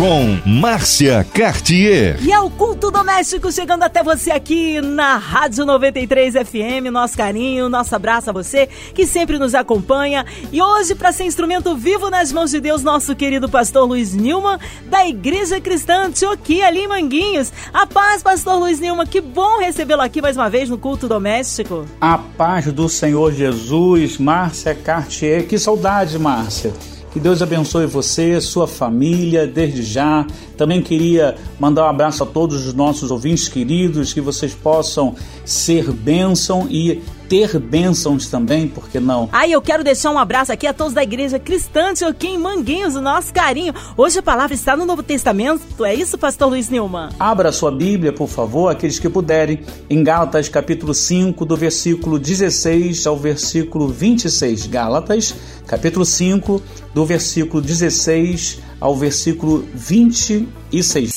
com Márcia Cartier. E é o culto doméstico chegando até você aqui na Rádio 93 FM. Nosso carinho, nosso abraço a você que sempre nos acompanha. E hoje, para ser instrumento vivo nas mãos de Deus, nosso querido pastor Luiz Nilman, da Igreja Cristã Antioquia, ali em Manguinhos. A paz, pastor Luiz Nilman, que bom recebê-lo aqui mais uma vez no culto doméstico. A paz do Senhor Jesus, Márcia Cartier. Que saudade, Márcia. Que Deus abençoe você, sua família, desde já. Também queria mandar um abraço a todos os nossos ouvintes queridos, que vocês possam ser bênção e ter bênçãos também, por que não? Aí eu quero deixar um abraço aqui a todos da Igreja Cristã aqui em Manguinhos, o nosso carinho. Hoje a palavra está no Novo Testamento, é isso, pastor Luiz Nilman? Abra sua Bíblia, por favor, aqueles que puderem, em Gálatas capítulo 5, do versículo 16 ao versículo 26. Gálatas, capítulo 5, do versículo 16 ao versículo 26.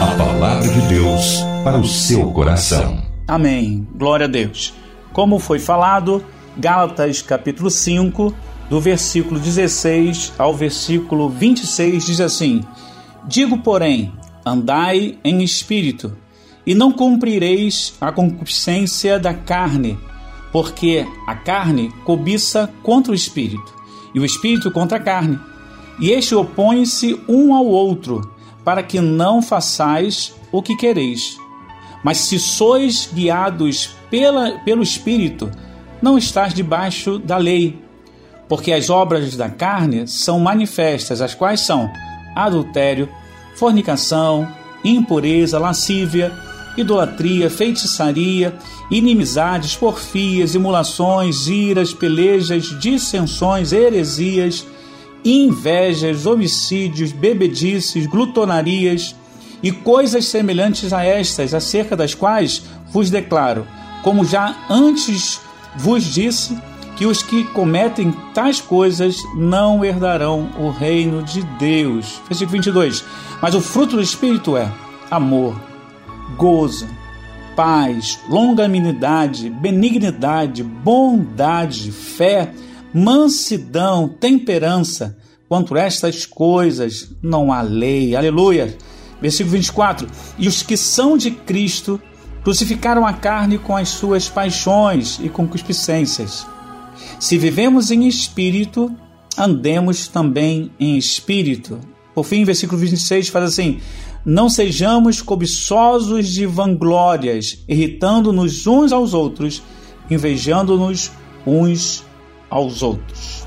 A palavra de Deus para o seu coração. Amém. Glória a Deus. Como foi falado, Gálatas capítulo 5, do versículo 16 ao versículo 26 diz assim: Digo, porém, andai em espírito, e não cumprireis a concupiscência da carne, porque a carne cobiça contra o espírito, e o espírito contra a carne. E este opõe-se um ao outro, para que não façais o que quereis. Mas se sois guiados pela, pelo Espírito, não estás debaixo da lei. Porque as obras da carne são manifestas, as quais são adultério, fornicação, impureza, lascívia, idolatria, feitiçaria, inimizades, porfias, emulações, iras, pelejas, dissensões, heresias, invejas, homicídios, bebedices, glutonarias e coisas semelhantes a estas, acerca das quais vos declaro, como já antes vos disse, que os que cometem tais coisas não herdarão o reino de Deus. Versículo 22. Mas o fruto do Espírito é amor, gozo, paz, longanimidade, benignidade, bondade, fé, mansidão, temperança. Quanto estas coisas não há lei. Aleluia. Versículo 24: E os que são de Cristo crucificaram a carne com as suas paixões e concupiscências. Se vivemos em espírito, andemos também em espírito. Por fim, versículo 26 faz assim: Não sejamos cobiçosos de vanglórias, irritando-nos uns aos outros, invejando-nos uns aos outros.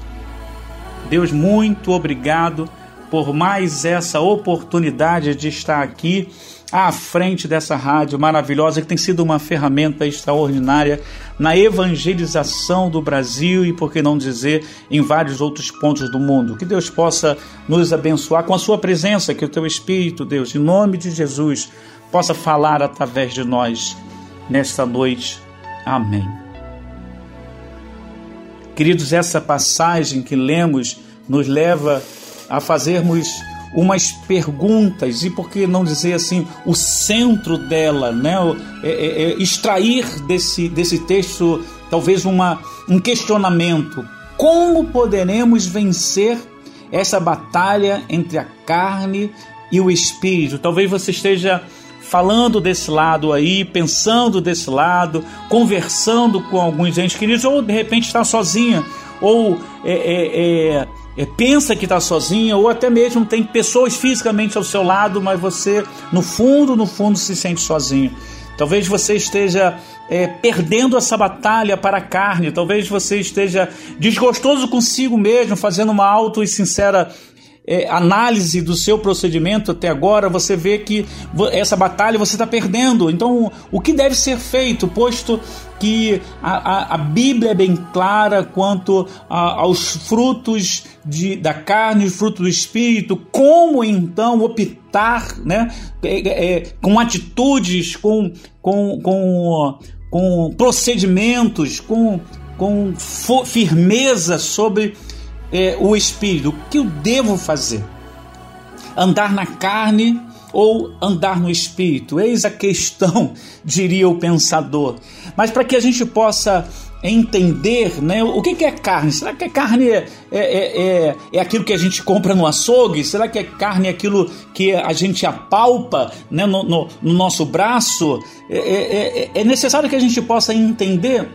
Deus, muito obrigado por mais essa oportunidade de estar aqui à frente dessa rádio maravilhosa que tem sido uma ferramenta extraordinária na evangelização do Brasil e, por que não dizer, em vários outros pontos do mundo. Que Deus possa nos abençoar com a sua presença, que o teu Espírito, Deus, em nome de Jesus, possa falar através de nós nesta noite. Amém. Queridos, essa passagem que lemos nos leva a fazermos umas perguntas e por que não dizer assim o centro dela, né? É, é, é extrair desse, desse texto talvez uma, um questionamento: como poderemos vencer essa batalha entre a carne e o espírito? Talvez você esteja falando desse lado aí, pensando desse lado, conversando com alguns entes queridos, ou de repente está sozinha, ou é, é, é é, pensa que está sozinha, ou até mesmo tem pessoas fisicamente ao seu lado, mas você, no fundo, no fundo, se sente sozinho. Talvez você esteja é, perdendo essa batalha para a carne, talvez você esteja desgostoso consigo mesmo, fazendo uma auto e sincera é, análise do seu procedimento até agora, você vê que essa batalha você está perdendo. Então, o que deve ser feito, posto que a, a, a Bíblia é bem clara quanto a, aos frutos de, da carne, os frutos do Espírito, como então optar né, é, é, com atitudes, com, com, com, com procedimentos, com, com firmeza sobre é, o espírito. O que eu devo fazer? Andar na carne ou andar no espírito? Eis a questão, diria o pensador. Mas para que a gente possa entender né, o que, que é carne. Será que a carne é, é, é, é, aquilo que a gente compra no açougue? Será que a carne é aquilo que a gente apalpa né, no, no, no nosso braço? É, é, é, é necessário que a gente possa entender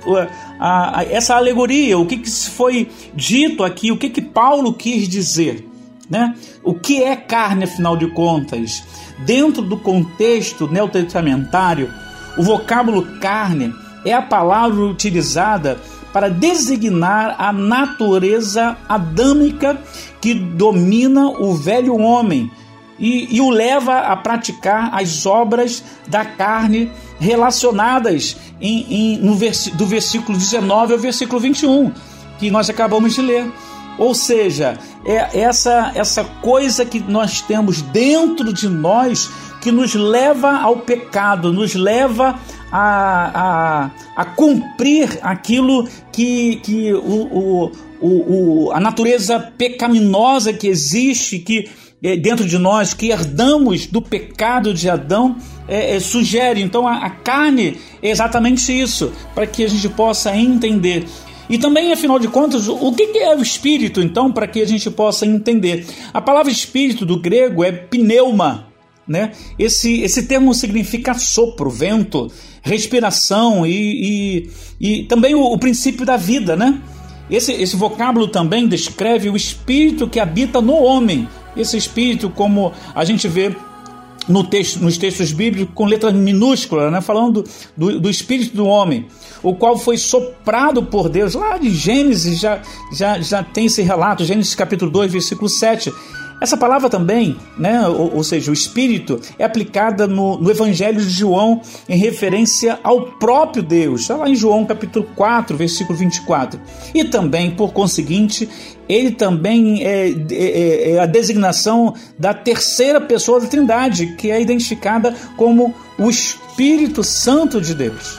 a, a, essa alegoria, o que, que foi dito aqui, o que, que Paulo quis dizer. Né? O que é carne, afinal de contas? Dentro do contexto neotestamentário, o vocábulo carne é a palavra utilizada para designar a natureza adâmica que domina o velho homem e, e, o leva a praticar as obras da carne relacionadas em, em, no vers, do versículo 19 ao versículo 21, que nós acabamos de ler. Ou seja, é essa, essa coisa que nós temos dentro de nós que nos leva ao pecado, nos leva a, a, a cumprir aquilo que, que o, o, o, a natureza pecaminosa que existe, que é, dentro de nós, que herdamos do pecado de Adão, é, é, sugere. Então a, a carne é exatamente isso, para que a gente possa entender. E também, afinal de contas, o que é o espírito, então, para que a gente possa entender? A palavra espírito do grego é pneuma, né? Esse, esse termo significa sopro, vento, respiração e, e, e também o, o, princípio da vida. Né? Esse, esse vocábulo também descreve o espírito que habita no homem. Esse espírito, como a gente vê no texto, nos textos bíblicos com letras minúsculas, né? falando do, do espírito do homem, o qual foi soprado por Deus. Lá de Gênesis já, já, já tem esse relato, Gênesis capítulo 2, versículo 7 essa palavra também, né, ou, ou seja, o Espírito, é aplicada no, no, Evangelho de João em referência ao próprio Deus. Está lá em João capítulo 4, versículo 24. E também, por conseguinte, ele também é, é, é, é a designação da terceira pessoa da Trindade, que é identificada como o Espírito Santo de Deus.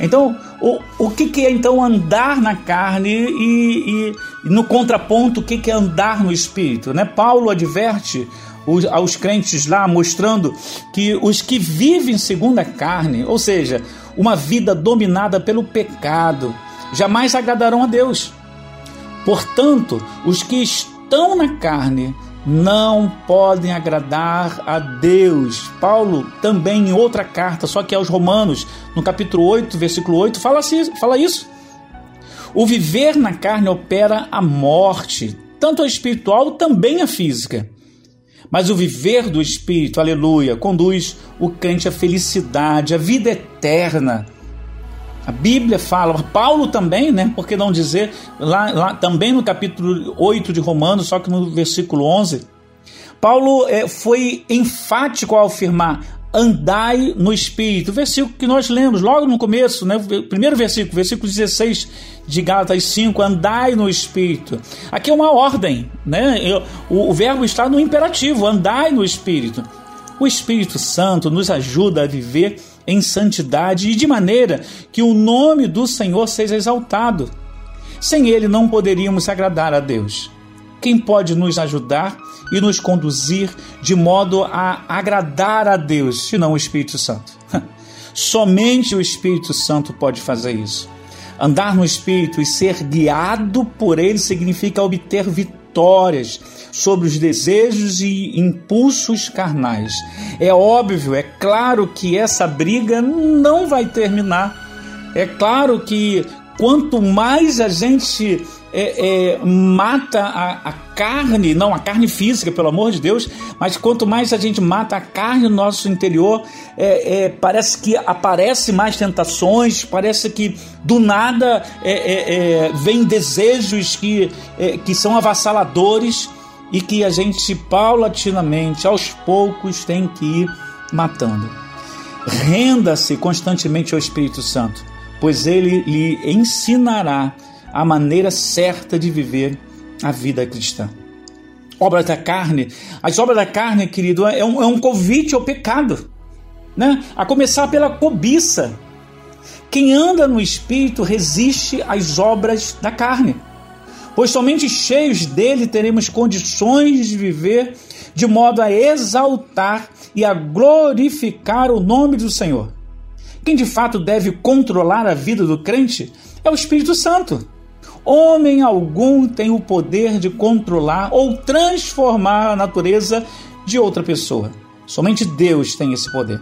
Então, o, o que, que é então andar na carne e, e, no contraponto o que, que é andar no espírito? Né? Paulo adverte os, aos crentes lá, mostrando que os que vivem segundo a carne, ou seja, uma vida dominada pelo pecado, jamais agradarão a Deus. Portanto, os que estão na carne não podem agradar a Deus. Paulo também em outra carta, só que aos Romanos, no capítulo 8, versículo 8, fala, assim, fala isso. O viver na carne opera a morte, tanto a espiritual também a física. Mas o viver do espírito, aleluia, conduz o crente à felicidade, à vida eterna. A Bíblia fala, Paulo também, né? Por que não dizer, lá, lá também no capítulo 8 de Romanos, só que no versículo 11, Paulo é, foi enfático ao afirmar: andai no Espírito. Versículo que nós lemos logo no começo, né? primeiro versículo, versículo 16 de Gálatas 5, andai no Espírito. Aqui é uma ordem, né? O, o verbo está no imperativo, andai no Espírito. O Espírito Santo nos ajuda a viver em santidade e de maneira que o nome do Senhor seja exaltado. Sem ele não poderíamos agradar a Deus. Quem pode nos ajudar e nos conduzir de modo a agradar a Deus, senão o Espírito Santo? Somente o Espírito Santo pode fazer isso. Andar no Espírito e ser guiado por ele significa obter vitórias sobre os desejos e impulsos carnais. É óbvio, é claro que essa briga não vai terminar. É claro que quanto mais a gente é, é, mata a, a, carne, não a carne física, pelo amor de Deus, mas quanto mais a gente mata a carne no nosso interior, é, é parece que aparece mais tentações, parece que do nada é, é, vem desejos que, que são avassaladores e que a gente paulatinamente, aos poucos, tem que ir matando. Renda-se constantemente ao Espírito Santo, pois ele lhe ensinará a maneira certa de viver a vida cristã. Obras da carne, as obras da carne, querido, é um, é um convite ao pecado, né? a começar pela cobiça. Quem anda no Espírito resiste às obras da carne pois somente cheios dele teremos condições de viver de modo a exaltar e a glorificar o nome do Senhor. Quem de fato deve controlar a vida do crente é o Espírito Santo. Homem algum tem o poder de controlar ou transformar a natureza de outra pessoa. Somente Deus tem esse poder.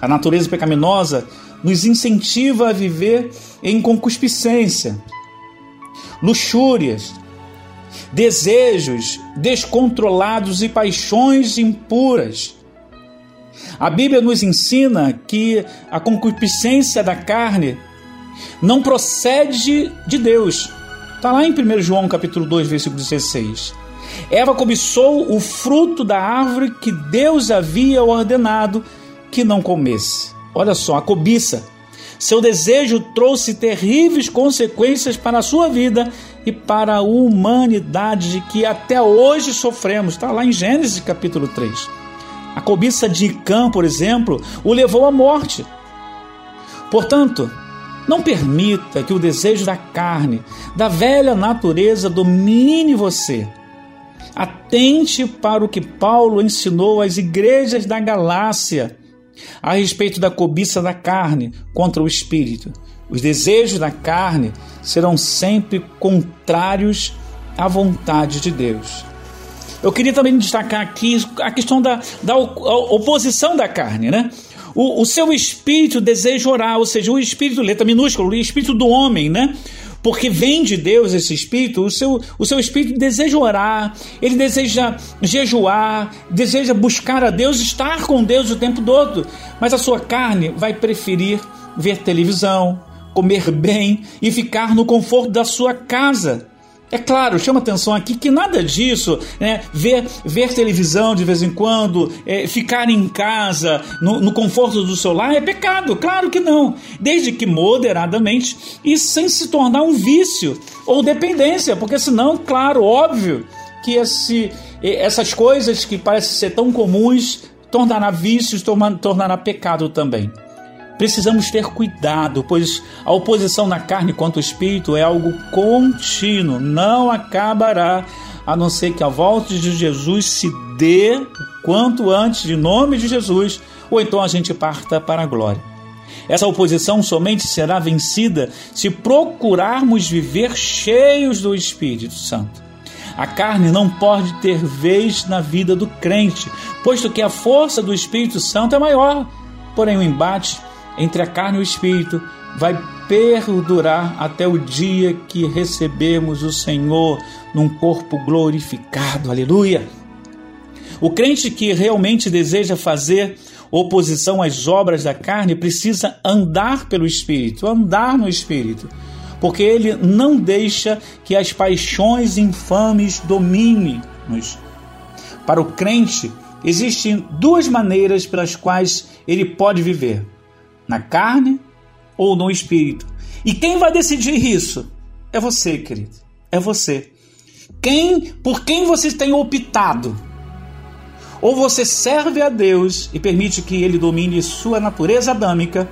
A natureza pecaminosa nos incentiva a viver em concupiscência, luxúrias, desejos descontrolados e paixões impuras. A Bíblia nos ensina que a concupiscência da carne não procede de Deus. Está lá em 1 João capítulo 2, versículo 16. Eva cobiçou o fruto da árvore que Deus havia ordenado que não comesse. Olha só, a cobiça. Seu desejo trouxe terríveis consequências para a sua vida e para a humanidade que até hoje sofremos. Está lá em Gênesis capítulo 3. A cobiça de Cã, por exemplo, o levou à morte. Portanto, não permita que o desejo da carne, da velha natureza, domine você. Atente para o que Paulo ensinou às igrejas da Galácia a respeito da cobiça da carne contra o espírito. Os desejos da carne serão sempre contrários à vontade de Deus. Eu queria também destacar aqui a questão da, da oposição da carne, né? O, o seu espírito deseja orar, ou seja, o espírito, letra minúscula, o espírito do homem, né? Porque vem de Deus esse espírito, o seu, o seu espírito deseja orar, ele deseja jejuar, deseja buscar a Deus, estar com Deus o tempo todo, mas a sua carne vai preferir ver televisão, comer bem e ficar no conforto da sua casa. É claro, chama atenção aqui que nada disso, né, ver, ver televisão de vez em quando, é, ficar em casa, no, no, conforto do seu lar, é pecado, claro que não. Desde que moderadamente e sem se tornar um vício ou dependência, porque senão, claro, óbvio que esse, essas coisas que parecem ser tão comuns tornará vícios, tornará pecado também. Precisamos ter cuidado, pois a oposição na carne contra o espírito é algo contínuo, não acabará, a não ser que a volta de Jesus se dê quanto antes, de nome de Jesus, ou então a gente parta para a glória. Essa oposição somente será vencida se procurarmos viver cheios do Espírito Santo. A carne não pode ter vez na vida do crente, posto que a força do Espírito Santo é maior. Porém, o embate entre a carne e o espírito vai perdurar até o dia que recebemos o Senhor num corpo glorificado. Aleluia! O crente que realmente deseja fazer oposição às obras da carne precisa andar pelo espírito, andar no espírito, porque ele não deixa que as paixões infames dominem-nos. Para o crente, existem duas maneiras pelas quais ele pode viver na carne ou no espírito. E quem vai decidir isso? É você, querido. É você. Quem, por quem você tem optado? Ou você serve a Deus e permite que ele domine sua natureza adâmica,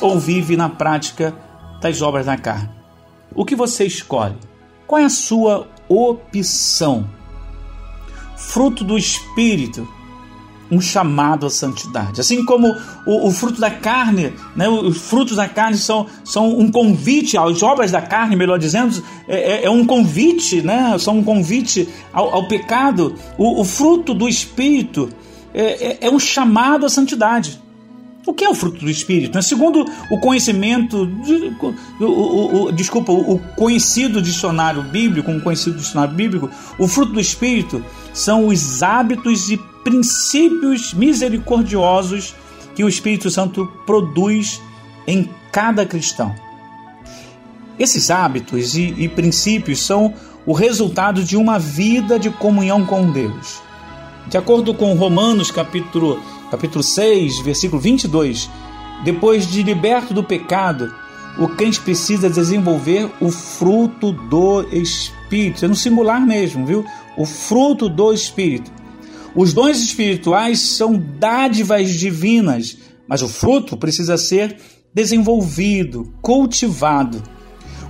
ou vive na prática das obras da carne. O que você escolhe? Qual é a sua opção? Fruto do espírito um chamado à santidade. Assim como o, o, fruto da carne, né, os frutos da carne são, são um convite, as obras da carne, melhor dizendo, é, é, é um convite, né, são um convite ao, ao pecado. O, o, fruto do Espírito é, é, é, um chamado à santidade. O que é o fruto do Espírito? Né? Segundo o conhecimento, o, o, o, desculpa, o conhecido dicionário bíblico, um conhecido dicionário bíblico, o fruto do Espírito são os hábitos e princípios misericordiosos que o Espírito Santo produz em cada cristão. Esses hábitos e, e princípios são o resultado de uma vida de comunhão com Deus. De acordo com Romanos capítulo, capítulo 6, versículo 22, depois de liberto do pecado, o crente precisa desenvolver o fruto do Espírito. É no singular mesmo, viu? O fruto do Espírito. Os dons espirituais são dádivas divinas, mas o fruto precisa ser desenvolvido, cultivado.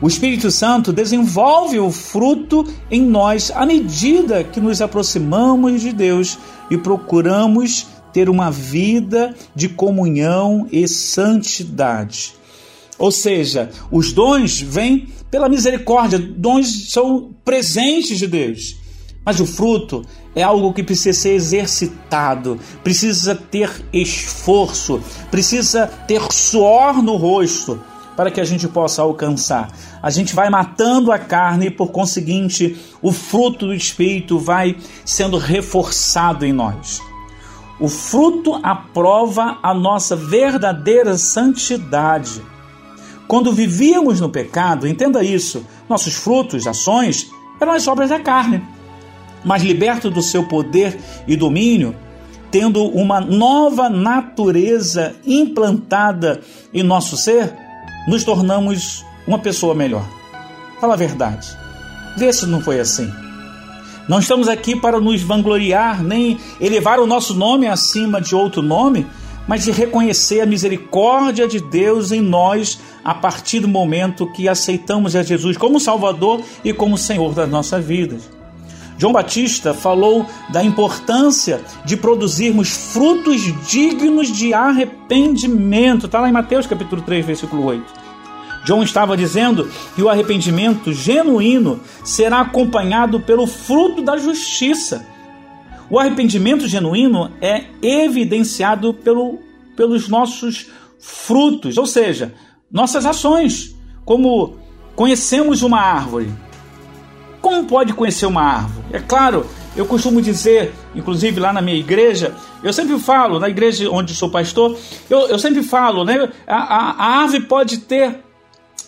O Espírito Santo desenvolve o fruto em nós à medida que nos aproximamos de Deus e procuramos ter uma vida de comunhão e santidade. Ou seja, os dons vêm pela misericórdia, dons são presentes de Deus. Mas o fruto é algo que precisa ser exercitado, precisa ter esforço, precisa ter suor no rosto para que a gente possa alcançar. A gente vai matando a carne e, por conseguinte, o fruto do Espírito vai sendo reforçado em nós. O fruto aprova a nossa verdadeira santidade. Quando vivíamos no pecado, entenda isso, nossos frutos, ações, eram as obras da carne. Mas liberto do seu poder e domínio, tendo uma nova natureza implantada em nosso ser, nos tornamos uma pessoa melhor. Fala a verdade. Vê se não foi assim. Não estamos aqui para nos vangloriar, nem elevar o nosso nome acima de outro nome, mas de reconhecer a misericórdia de Deus em nós a partir do momento que aceitamos a Jesus como Salvador e como Senhor das nossas vidas. João Batista falou da importância de produzirmos frutos dignos de arrependimento. Está lá em Mateus capítulo 3, versículo 8. João estava dizendo que o arrependimento genuíno será acompanhado pelo fruto da justiça. O arrependimento genuíno é evidenciado pelo, pelos nossos frutos, ou seja, nossas ações. Como conhecemos uma árvore, como pode conhecer uma árvore? É claro, eu costumo dizer, inclusive lá na minha igreja, eu sempre falo, na igreja onde sou pastor, eu, eu sempre falo, né? A, a, a árvore pode ter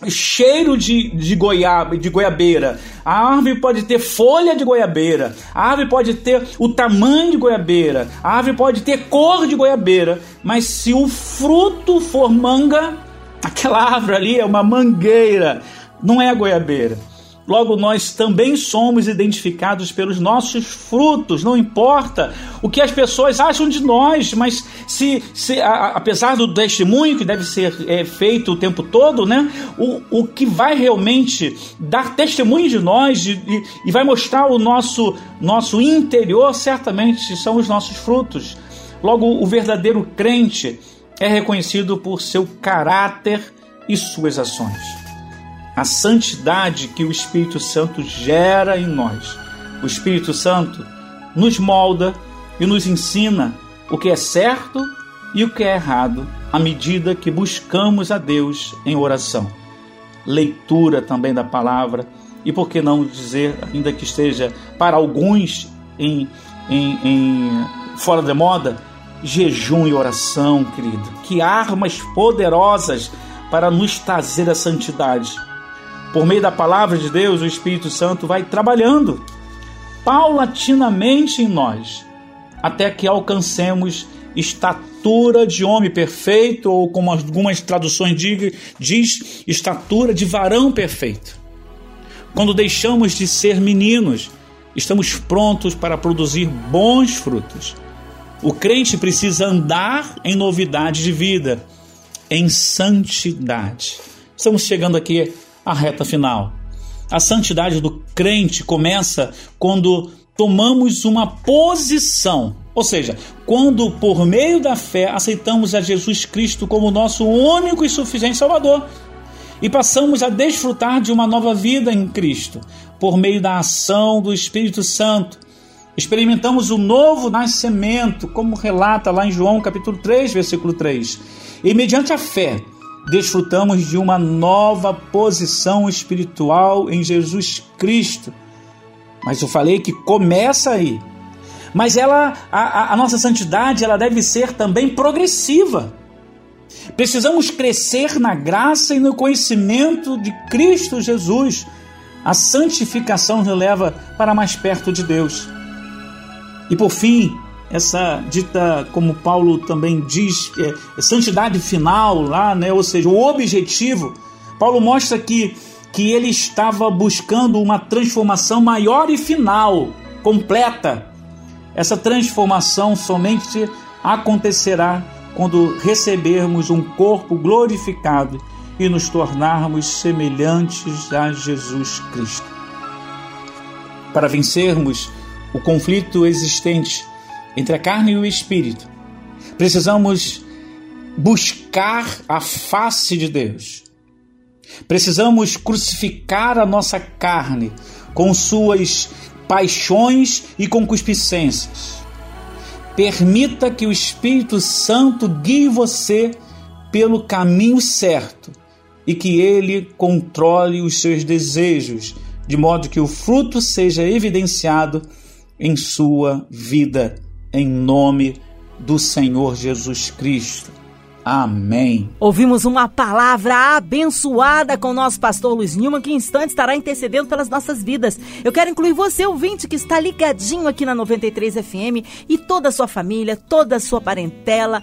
cheiro de, de, goiaba, de goiabeira. A árvore pode ter folha de goiabeira. A árvore pode ter o tamanho de goiabeira. A árvore pode ter cor de goiabeira. Mas se o fruto for manga, aquela árvore ali é uma mangueira, não é goiabeira. Logo, nós também somos identificados pelos nossos frutos, não importa o que as pessoas acham de nós, mas se, se a, apesar do testemunho que deve ser é, feito o tempo todo, né, o, o que vai realmente dar testemunho de nós e, e vai mostrar o nosso, nosso interior, certamente são os nossos frutos. Logo, o verdadeiro crente é reconhecido por seu caráter e suas ações a santidade que o Espírito Santo gera em nós. O Espírito Santo nos molda e nos ensina o que é certo e o que é errado à medida que buscamos a Deus em oração. Leitura também da palavra e por que não dizer, ainda que esteja para alguns em, em, em fora de moda, jejum e oração, querido. Que armas poderosas para nos trazer a santidade por meio da palavra de Deus, o Espírito Santo vai trabalhando paulatinamente em nós, até que alcancemos estatura de homem perfeito, ou como algumas traduções diz, estatura de varão perfeito. Quando deixamos de ser meninos, estamos prontos para produzir bons frutos. O crente precisa andar em novidade de vida, em santidade. Estamos chegando aqui a reta final. A santidade do crente começa quando tomamos uma posição, ou seja, quando por meio da fé aceitamos a Jesus Cristo como nosso único e suficiente Salvador e passamos a desfrutar de uma nova vida em Cristo por meio da ação do Espírito Santo. Experimentamos o novo nascimento, como relata lá em João capítulo 3, versículo 3. E mediante a fé, desfrutamos de uma nova posição espiritual em Jesus Cristo. Mas eu falei que começa aí. Mas ela, a, a nossa santidade, ela deve ser também progressiva. Precisamos crescer na graça e no conhecimento de Cristo Jesus. A santificação nos leva para mais perto de Deus. E por fim, essa dita, como Paulo também diz, é, é santidade final lá, né? ou seja, o objetivo. Paulo mostra que, que ele estava buscando uma transformação maior e final, completa. Essa transformação somente acontecerá quando recebermos um corpo glorificado e nos tornarmos semelhantes a Jesus Cristo. Para vencermos o conflito existente entre a carne e o espírito, precisamos buscar a face de Deus. Precisamos crucificar a nossa carne com suas paixões e concupiscências. Permita que o Espírito Santo guie você pelo caminho certo e que ele controle os seus desejos, de modo que o fruto seja evidenciado em sua vida, em nome do Senhor Jesus Cristo. Amém. Ouvimos uma palavra abençoada com o nosso pastor Luiz Nilman, que em instantes estará intercedendo pelas nossas vidas. Eu quero incluir você, ouvinte, que está ligadinho aqui na 93 FM e toda a sua família, toda a sua parentela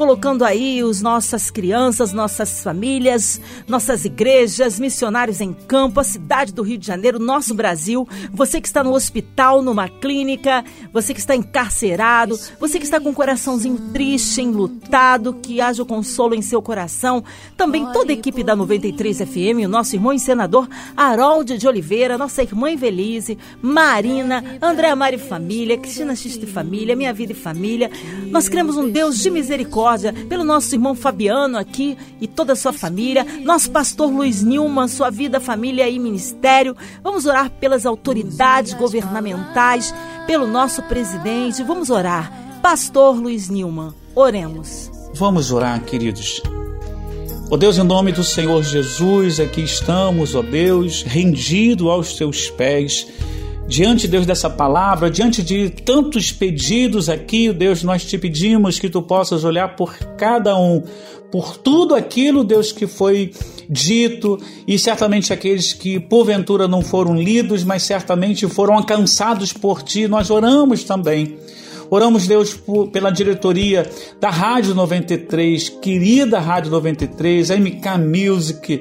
colocando aí os nossas crianças, nossas famílias, nossas igrejas, missionários em campo, a cidade do Rio de Janeiro, nosso Brasil, você que está no hospital, numa clínica, você que está encarcerado, você que está com o coraçãozinho triste, enlutado, que haja o consolo em seu coração, também toda a equipe da 93 FM, o nosso irmão e senador Harold de Oliveira, nossa irmã Evelise, Marina, Andréa Mari Família, Cristina Xiste Família, Minha Vida e Família. Nós queremos um Deus de misericórdia misericórdia, pelo nosso irmão Fabiano aqui e toda a sua família, nosso pastor Luiz Nilman, sua vida, família e ministério. Vamos orar pelas autoridades governamentais, pelo nosso presidente. Vamos orar. Pastor Luiz Nilman, oremos. Vamos orar, queridos. Ó oh Deus, em nome do Senhor Jesus, aqui estamos, ó oh Deus, rendido aos teus pés diante, Deus, dessa palavra, diante de tantos pedidos aqui, Deus, nós te pedimos que tu possas olhar por cada um, por tudo aquilo, Deus, que foi dito, e certamente aqueles que porventura não foram lidos, mas certamente foram alcançados por ti, nós oramos também. Oramos, Deus, por, pela diretoria da Rádio 93, querida Rádio 93, a MK Music,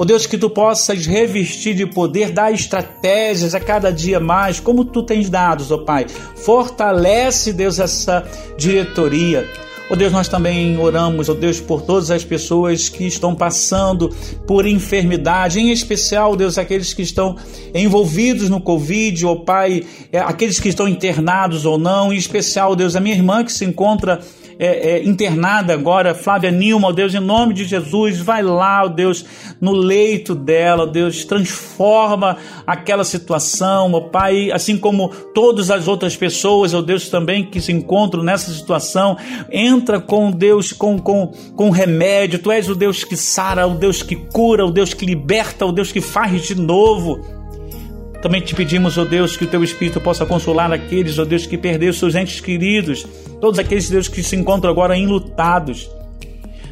Ó oh Deus, que tu possas revestir de poder, dar estratégias a cada dia mais, como tu tens dado, ó oh Pai. Fortalece, Deus, essa diretoria. Ó oh Deus, nós também oramos, ó oh Deus, por todas as pessoas que estão passando por enfermidade, em especial, Deus, aqueles que estão envolvidos no Covid, ó oh Pai, é, aqueles que estão internados ou não, em especial, Deus, a minha irmã que se encontra é, é, internada agora, Flávia Nilma, ó Deus, em nome de Jesus, vai lá, ó Deus, no leito dela, ó Deus, transforma aquela situação, ó Pai, assim como todas as outras pessoas, ó Deus, também que se encontram nessa situação, entra com Deus, com, com, com remédio, Tu és o Deus que sara, o Deus que cura, o Deus que liberta, o Deus que faz de novo. Também te pedimos, ó oh Deus, que o teu Espírito possa consolar aqueles, ó oh Deus, que perderam seus entes queridos, todos aqueles, Deus, que se encontram agora enlutados.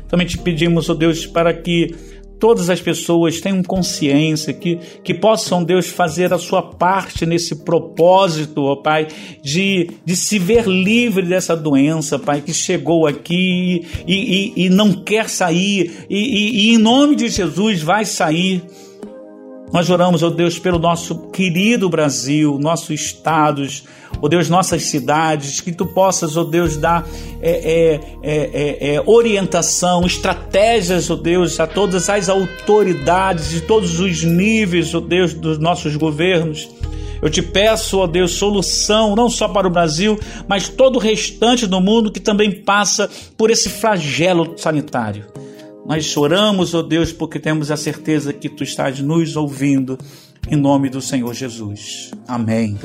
Também te pedimos, ó oh Deus, para que todas as pessoas tenham consciência, que, que possam, Deus, fazer a sua parte nesse propósito, ó Pai, de, de se ver livre dessa doença, Pai, que chegou aqui e, e, e não quer sair, e, e, e em nome de Jesus vai sair. Nós oramos, ó Deus, pelo nosso querido Brasil, nossos estados, ó Deus, nossas cidades, que tu possas, ó Deus, dar é, é, é, é, orientação, estratégias, ó Deus, a todas as autoridades de todos os níveis, ó Deus, dos nossos governos. Eu te peço, ó Deus, solução não só para o Brasil, mas todo o restante do mundo que também passa por esse flagelo sanitário. Nós choramos, ó oh Deus, porque temos a certeza que tu estás nos ouvindo, em nome do Senhor Jesus. Amém.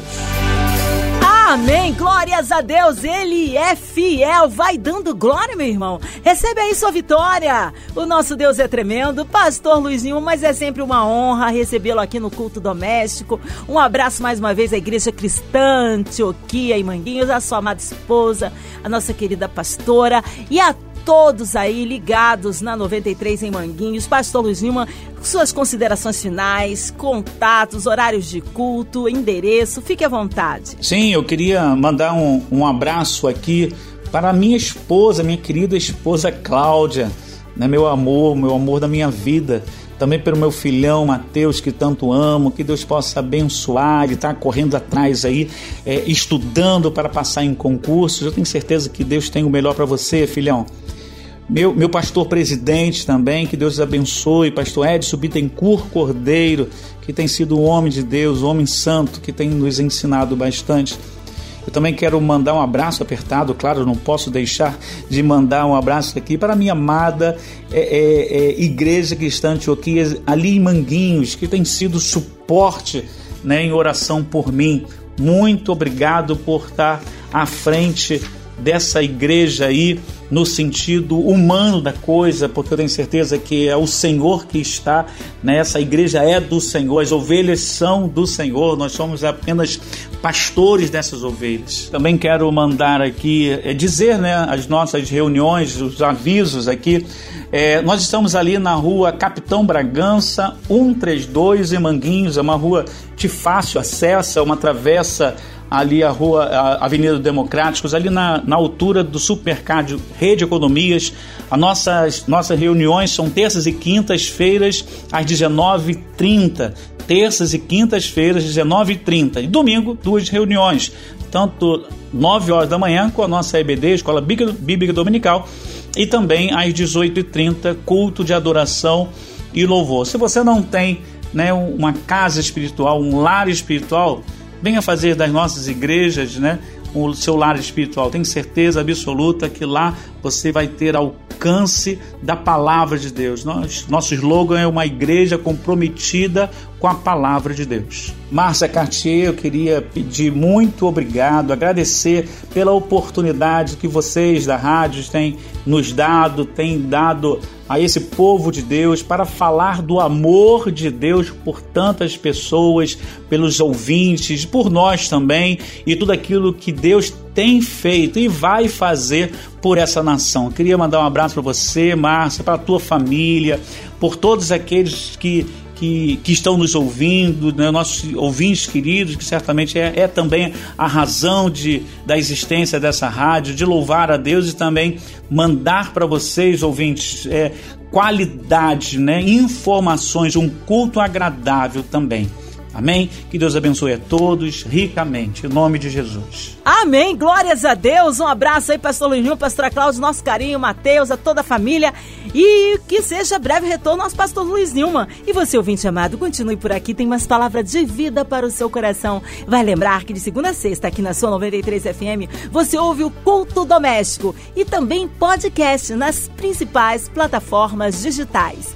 Amém, glórias a Deus, Ele é fiel, vai dando glória, meu irmão. Recebe aí sua vitória. O nosso Deus é tremendo, Pastor Luizinho, mas é sempre uma honra recebê-lo aqui no culto doméstico. Um abraço mais uma vez à Igreja Cristã, Antioquia e Manguinhos, a sua amada esposa, a nossa querida pastora e a todos aí ligados na 93 em Manguinhos. Pastor Luiz Lima, suas considerações finais, contatos, horários de culto, endereço, fique à vontade. Sim, eu queria mandar um, um abraço aqui para minha esposa, minha querida esposa Cláudia, né, meu amor, meu amor da minha vida também pelo meu filhão Mateus, que tanto amo, que Deus possa abençoar, ele está correndo atrás aí, é, estudando para passar em concursos. Eu tenho certeza que Deus tem o melhor para você, filhão. Meu, meu pastor presidente também, que Deus abençoe, pastor Edson Bittencourt Cordeiro, que tem sido um homem de Deus, um homem santo, que tem nos ensinado bastante. Eu também quero mandar um abraço apertado, claro, não posso deixar de mandar um abraço aqui para a minha amada é, é, é, Igreja Cristã Antioquia, ali em Manguinhos, que tem sido suporte né, em oração por mim. Muito obrigado por estar à frente dessa igreja aí no sentido humano da coisa, porque eu tenho certeza que é o Senhor que está, né? essa igreja é do Senhor, as ovelhas são do Senhor, nós somos apenas pastores dessas ovelhas. Também quero mandar aqui, é, dizer né, as nossas reuniões, os avisos aqui. É, nós estamos ali na rua Capitão Bragança, 132 em Manguinhos, é uma rua de fácil acesso, é uma travessa ali a rua a Avenida Democráticos, ali na, na altura do supermercado Rede Economias. As nossas, nossas reuniões são terças e quintas-feiras às 19h30. Terças e quintas-feiras, 19h30. E domingo, duas reuniões. Tanto 9 horas da manhã com a nossa EBD, Escola Bíblica Dominical, e também às 18h30, culto de adoração e louvor. Se você não tem né, uma casa espiritual, um lar espiritual, venha fazer das nossas igrejas, né, o seu lar espiritual. Tenho certeza absoluta que lá você vai ter alcance da palavra de Deus. Nós, nosso slogan é uma igreja comprometida com a palavra de Deus. Márcia Cartier, eu queria pedir muito obrigado, agradecer pela oportunidade que vocês da rádio têm nos dado, têm dado a esse povo de Deus para falar do amor de Deus por tantas pessoas, pelos ouvintes, por nós também e tudo aquilo que Deus tem feito e vai fazer por essa nação. Eu queria mandar um abraço para você, Márcia, para a tua família, por todos aqueles que que, que, estão nos ouvindo, né, nossos ouvintes queridos, que certamente é, é, também a razão de, da existência dessa rádio, de louvar a Deus e também mandar para vocês, ouvintes, é, qualidade, né, informações, um culto agradável também. Amém? Que Deus abençoe a todos ricamente, em nome de Jesus. Amém, glórias a Deus. Um abraço aí, pastor Luizinho, pastora Cláudia, nosso carinho, Mateus, a toda a família. E que seja breve retorno nosso pastor Luiz Nilman. E você, ouvinte amado, continue por aqui, tem umas palavras de vida para o seu coração. Vai lembrar que de segunda a sexta, aqui na sua 93 FM, você ouve o Culto Doméstico e também podcast nas principais plataformas digitais